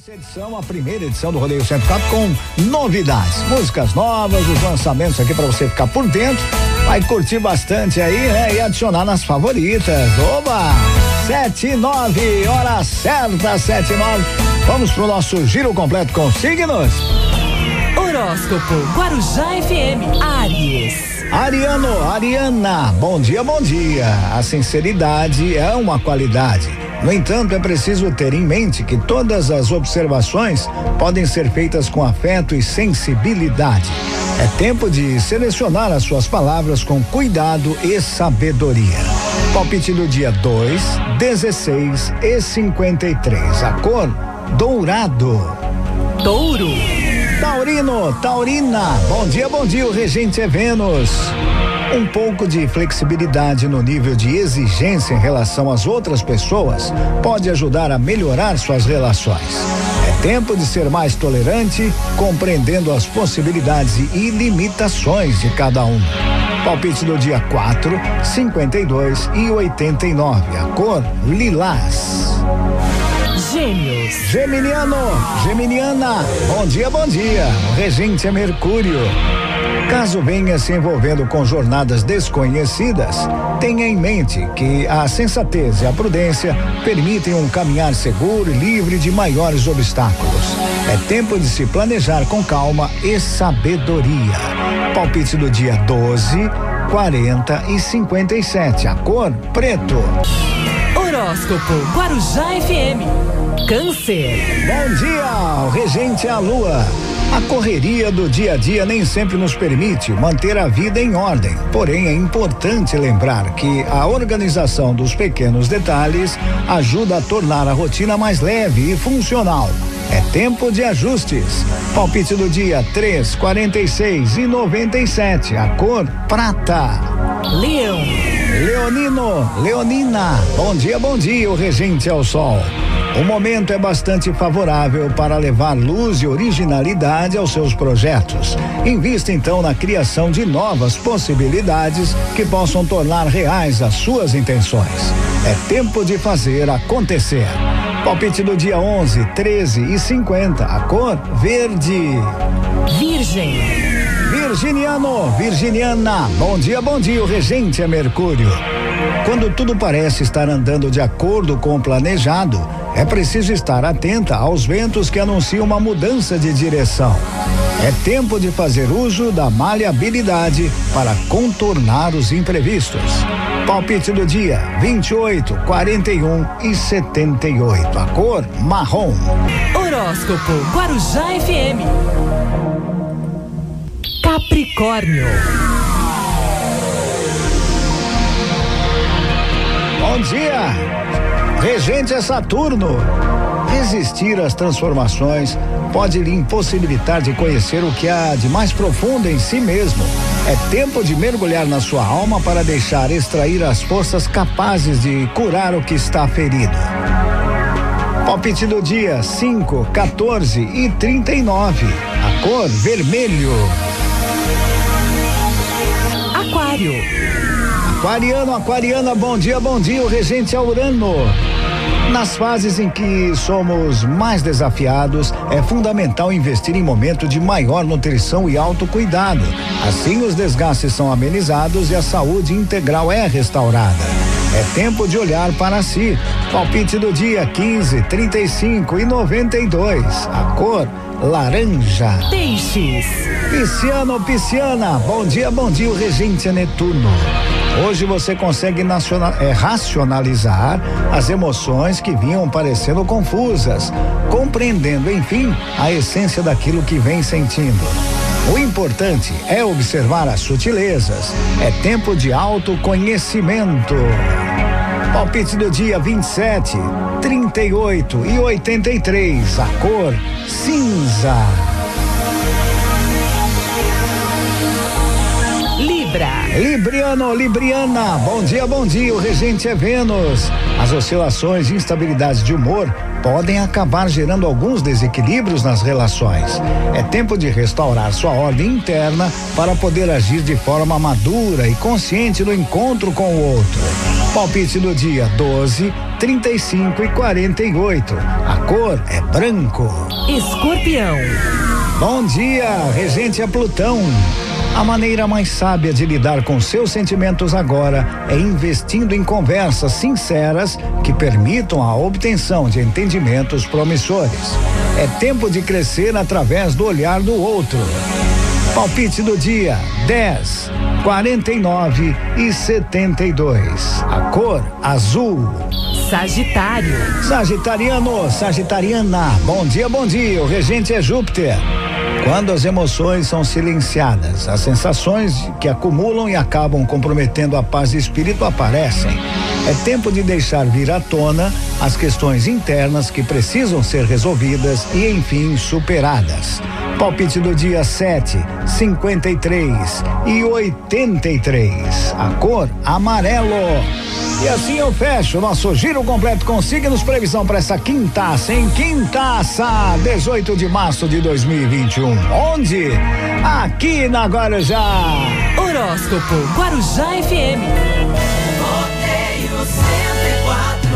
Nossa edição, a primeira edição do Rodeio Centro Cap com novidades, músicas novas, os lançamentos aqui para você ficar por dentro. Vai curtir bastante aí, né? E adicionar nas favoritas. Oba! Sete e nove, hora certa, sete e nove. Vamos pro nosso giro completo com signos. Horóscopo Guarujá FM Aries. Ariano, Ariana, bom dia, bom dia. A sinceridade é uma qualidade. No entanto, é preciso ter em mente que todas as observações podem ser feitas com afeto e sensibilidade. É tempo de selecionar as suas palavras com cuidado e sabedoria. Palpite do dia 2, 16 e 53. A cor dourado. Touro. Taurino, Taurina, bom dia, bom dia, o regente é Vênus. Um pouco de flexibilidade no nível de exigência em relação às outras pessoas pode ajudar a melhorar suas relações. É tempo de ser mais tolerante, compreendendo as possibilidades e limitações de cada um. Palpite do dia 4, 52 e 89. A cor lilás. Gêmeos. Geminiano, Geminiana, bom dia, bom dia. Regente é Mercúrio. Caso venha se envolvendo com jornadas desconhecidas, tenha em mente que a sensatez e a prudência permitem um caminhar seguro e livre de maiores obstáculos. É tempo de se planejar com calma e sabedoria. Palpite do dia 12, 40 e 57. A cor preto. Horóscopo Guarujá FM. Câncer. Bom dia, regente a lua. A correria do dia a dia nem sempre nos permite manter a vida em ordem. Porém, é importante lembrar que a organização dos pequenos detalhes ajuda a tornar a rotina mais leve e funcional. É tempo de ajustes. Palpite do dia 3, 46 e 97. A cor prata. Leão. Leonino, Leonina, bom dia, bom dia, o regente ao sol. O momento é bastante favorável para levar luz e originalidade aos seus projetos. Invista então na criação de novas possibilidades que possam tornar reais as suas intenções. É tempo de fazer acontecer. Palpite do dia 11, 13 e 50. A cor verde. Virgem. Virginiano, Virginiana, bom dia, bom dia, o regente é Mercúrio. Quando tudo parece estar andando de acordo com o planejado, é preciso estar atenta aos ventos que anunciam uma mudança de direção. É tempo de fazer uso da maleabilidade para contornar os imprevistos. Palpite do dia: 28, 41 e 78. A cor marrom. Horóscopo Guarujá FM. Capricórnio. Bom dia! Regente é Saturno. Resistir às transformações pode lhe impossibilitar de conhecer o que há de mais profundo em si mesmo. É tempo de mergulhar na sua alma para deixar extrair as forças capazes de curar o que está ferido. Palpite do dia 5, 14 e 39. A cor vermelho. Aquário. Aquariano, aquariana, bom dia, bom dia, o regente é Urano. Nas fases em que somos mais desafiados, é fundamental investir em momento de maior nutrição e autocuidado. Assim, os desgastes são amenizados e a saúde integral é restaurada. É tempo de olhar para si. Palpite do dia 15, 35 e 92. A cor laranja. Peixes. Pisciano, Pisciana, bom dia, bom dia, o regente é Netuno. Hoje você consegue nacional, é, racionalizar as emoções que vinham parecendo confusas, compreendendo, enfim, a essência daquilo que vem sentindo. O importante é observar as sutilezas. É tempo de autoconhecimento. Palpite do dia 27, 38 e 83. A cor cinza. Libra. Libriano, Libriana, bom dia, bom dia, o regente é Vênus. As oscilações e instabilidades de humor podem acabar gerando alguns desequilíbrios nas relações. É tempo de restaurar sua ordem interna para poder agir de forma madura e consciente no encontro com o outro. Palpite do dia 12, 35 e 48. A cor é branco. Escorpião. Bom dia, regente a Plutão. A maneira mais sábia de lidar com seus sentimentos agora é investindo em conversas sinceras que permitam a obtenção de entendimentos promissores. É tempo de crescer através do olhar do outro. Palpite do dia: 10, 49 e 72. A cor azul. Sagitário. Sagitariano, Sagitariana. Bom dia, bom dia. O regente é Júpiter. Quando as emoções são silenciadas, as sensações que acumulam e acabam comprometendo a paz de espírito aparecem. É tempo de deixar vir à tona as questões internas que precisam ser resolvidas e, enfim, superadas. Palpite do dia 7, 53 e 83. A cor amarelo. E assim eu fecho o nosso giro completo com signos previsão para essa quintaça, em quintaça, 18 de março de 2021. Onde? Aqui na Guarujá. Horóscopo Guarujá FM. Rodeio 104.